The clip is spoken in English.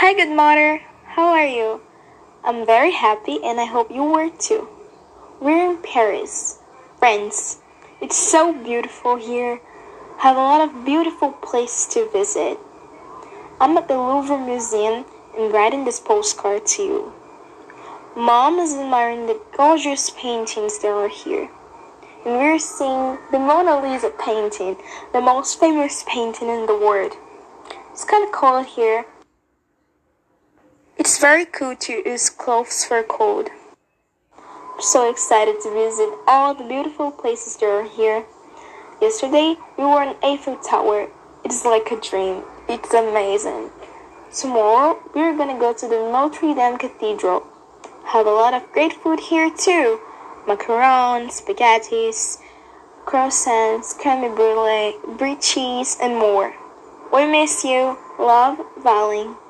Hi, good mother. How are you? I'm very happy and I hope you were too. We're in Paris, France. It's so beautiful here. Have a lot of beautiful places to visit. I'm at the Louvre Museum and writing this postcard to you. Mom is admiring the gorgeous paintings that are here. And we're seeing the Mona Lisa painting, the most famous painting in the world. It's kind of cold here. Very cool to use clothes for cold. So excited to visit all the beautiful places that are here. Yesterday, we were in Eiffel Tower. It's like a dream. It's amazing. Tomorrow, we're gonna go to the Notre Dame Cathedral. Have a lot of great food here too. Macarons, spaghettis, croissants, creme brulee, brie cheese, and more. We miss you. Love, Valen.